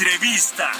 Entrevista.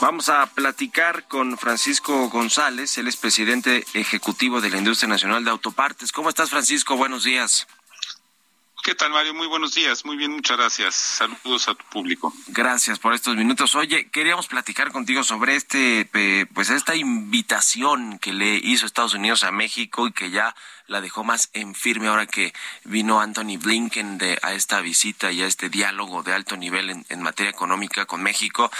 Vamos a platicar con Francisco González, él es presidente ejecutivo de la Industria Nacional de Autopartes. ¿Cómo estás, Francisco? Buenos días. ¿Qué tal, Mario? Muy buenos días. Muy bien, muchas gracias. Saludos a tu público. Gracias por estos minutos. Oye, queríamos platicar contigo sobre este, pues esta invitación que le hizo Estados Unidos a México y que ya la dejó más en firme ahora que vino Anthony Blinken de, a esta visita y a este diálogo de alto nivel en, materia económica con México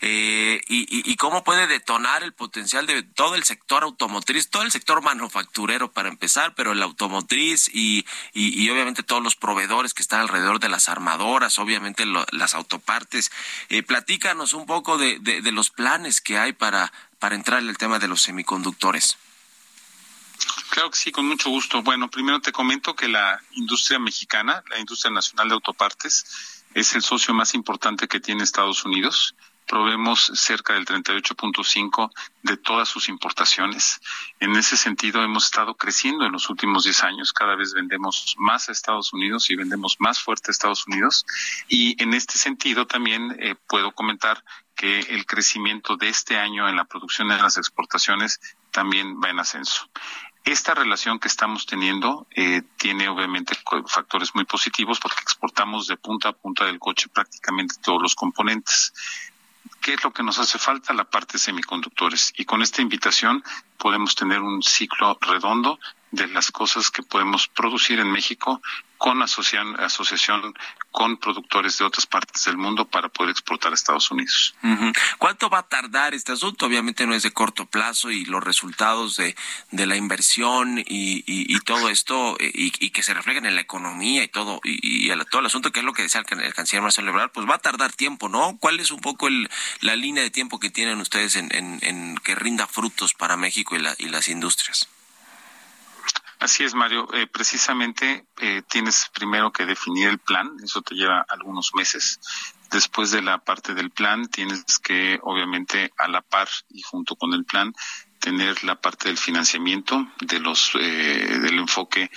eh, y, cómo puede detonar el potencial de todo el sector automotriz, todo el sector manufacturero para empezar, pero el automotriz y, y, obviamente todos los proveedores que están alrededor de las armadoras, obviamente las autopartes. Eh, platícanos un poco de, de, de los planes que hay para, para entrar en el tema de los semiconductores. Claro que sí, con mucho gusto. Bueno, primero te comento que la industria mexicana, la industria nacional de autopartes, es el socio más importante que tiene Estados Unidos. Proveemos cerca del 38.5 de todas sus importaciones. En ese sentido, hemos estado creciendo en los últimos 10 años. Cada vez vendemos más a Estados Unidos y vendemos más fuerte a Estados Unidos. Y en este sentido, también eh, puedo comentar que el crecimiento de este año en la producción de las exportaciones también va en ascenso. Esta relación que estamos teniendo eh, tiene obviamente factores muy positivos porque exportamos de punta a punta del coche prácticamente todos los componentes. ¿Qué es lo que nos hace falta? La parte de semiconductores. Y con esta invitación podemos tener un ciclo redondo de las cosas que podemos producir en México con asociación, asociación con productores de otras partes del mundo para poder exportar a Estados Unidos. ¿Cuánto va a tardar este asunto? Obviamente no es de corto plazo y los resultados de, de la inversión y, y, todo esto y, y, que se reflejen en la economía y todo y, el, todo el asunto que es lo que decía el, el canciller Marcelo Ebrard, pues va a tardar tiempo, ¿no? ¿Cuál es un poco el, la línea de tiempo que tienen ustedes en, en, en que rinda frutos para México y, la, y las industrias? Así es, Mario. Eh, precisamente eh, tienes primero que definir el plan, eso te lleva algunos meses. Después de la parte del plan, tienes que, obviamente, a la par y junto con el plan, tener la parte del financiamiento, de los, eh, del enfoque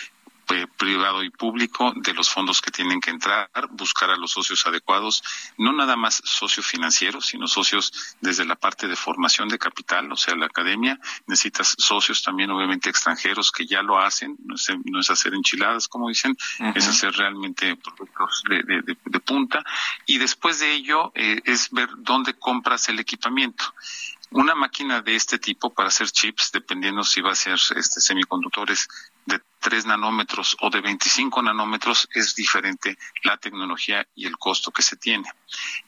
privado y público de los fondos que tienen que entrar, buscar a los socios adecuados, no nada más socios financieros, sino socios desde la parte de formación de capital, o sea, la academia. Necesitas socios también, obviamente, extranjeros que ya lo hacen, no es, no es hacer enchiladas, como dicen, uh -huh. es hacer realmente productos de, de, de, de, punta. Y después de ello eh, es ver dónde compras el equipamiento. Una máquina de este tipo para hacer chips, dependiendo si va a ser este, semiconductores de 3 nanómetros o de 25 nanómetros, es diferente la tecnología y el costo que se tiene.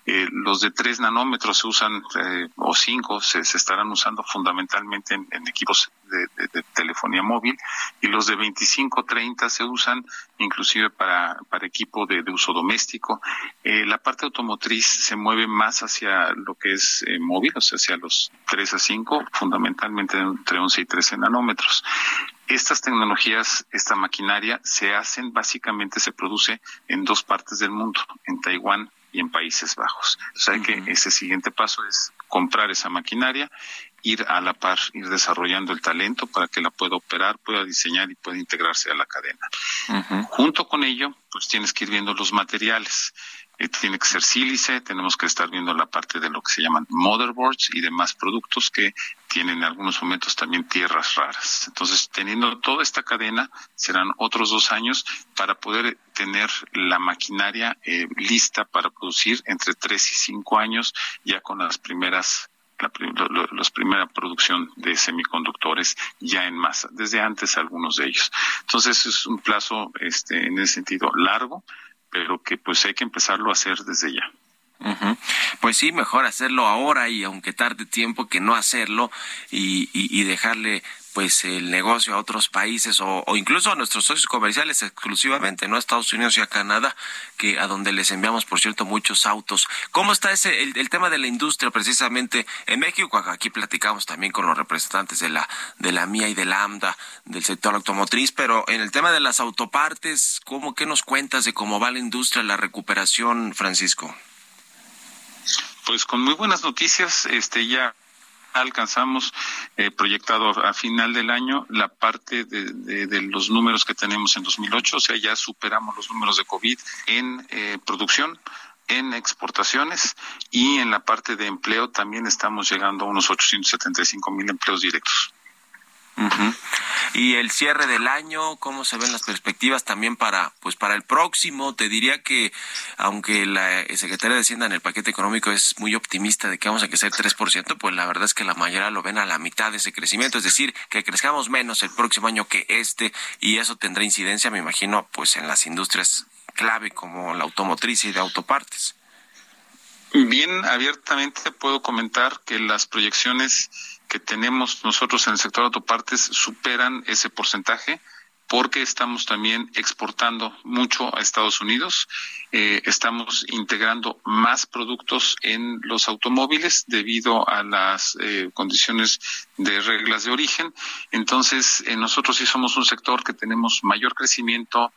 Eh, los de 3 nanómetros se usan, eh, o 5, se, se, estarán usando fundamentalmente en, en equipos de, de, de, telefonía móvil, y los de 25, 30 se usan inclusive para, para equipo de, uso doméstico. Eh, la parte automotriz se mueve más hacia lo que es eh, móvil, o sea, hacia los 3 a 5, fundamentalmente entre 11 y 13 nanómetros. Estas tecnologías, esta maquinaria, se hacen, básicamente se produce en dos partes del mundo, en Taiwán y en Países Bajos. O sea uh -huh. que ese siguiente paso es comprar esa maquinaria, ir a la par, ir desarrollando el talento para que la pueda operar, pueda diseñar y pueda integrarse a la cadena. Uh -huh. Junto con ello, pues tienes que ir viendo los materiales eh, tiene que ser sílice, tenemos que estar viendo la parte de lo que se llaman motherboards y demás productos que tienen en algunos momentos también tierras raras. Entonces, teniendo toda esta cadena, serán otros dos años para poder tener la maquinaria eh, lista para producir entre tres y cinco años ya con las primeras la, los primera producción de semiconductores ya en masa, desde antes algunos de ellos. Entonces es un plazo este, en ese sentido largo, pero que pues hay que empezarlo a hacer desde ya. Pues sí, mejor hacerlo ahora y aunque tarde tiempo que no hacerlo y, y, y dejarle pues el negocio a otros países o, incluso a nuestros socios comerciales exclusivamente, no a Estados Unidos y a Canadá, que a donde les enviamos, por cierto, muchos autos. ¿Cómo está ese el, tema de la industria precisamente en México? Aquí platicamos también con los representantes de la de la MIA y de la AMDA del sector automotriz, pero en el tema de las autopartes, ¿cómo qué nos cuentas de cómo va la industria, la recuperación, Francisco? Pues con muy buenas noticias, este ya alcanzamos eh, proyectado a, final del año la parte de, los números que tenemos en 2008, o sea, ya superamos los números de COVID en eh, producción en exportaciones y en la parte de empleo también estamos llegando a unos 875 mil empleos directos. Y el cierre del año, ¿cómo se ven las perspectivas también para pues para el próximo? Te diría que aunque la Secretaría de Hacienda en el paquete económico es muy optimista de que vamos a crecer 3%, pues la verdad es que la mayoría lo ven a la mitad de ese crecimiento, es decir, que crezcamos menos el próximo año que este y eso tendrá incidencia, me imagino, pues en las industrias clave como la automotriz y de autopartes. Bien, abiertamente puedo comentar que las proyecciones que tenemos nosotros en el sector autopartes superan ese porcentaje porque estamos también exportando mucho a Estados Unidos, eh, estamos integrando más productos en los automóviles debido a las eh, condiciones de reglas de origen. Entonces, eh, nosotros sí somos un sector que tenemos mayor crecimiento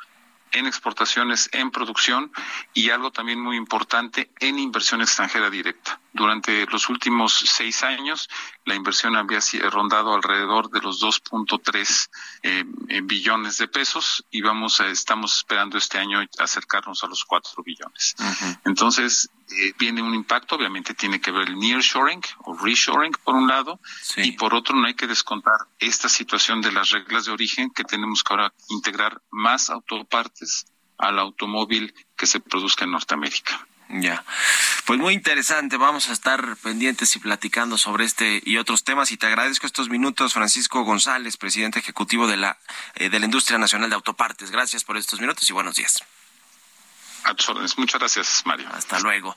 en exportaciones, en producción y algo también muy importante en inversión extranjera directa. Durante los últimos seis años, la inversión había rondado alrededor de los 2.3 eh, eh, billones de pesos y vamos a, estamos esperando este año acercarnos a los 4 billones. Entonces, eh, viene un impacto, obviamente tiene que ver el nearshoring o reshoring por un lado y por otro no hay que descontar esta situación de las reglas de origen que tenemos que ahora integrar más autopartes al automóvil que se produzca en Norteamérica. Ya. Pues muy interesante. Vamos a estar pendientes y platicando sobre este y otros temas. Y te agradezco estos minutos, Francisco González, presidente ejecutivo de la, eh, de la Industria Nacional de Autopartes. Gracias por estos minutos y buenos días. A tus órdenes. Muchas gracias, Mario. Hasta luego.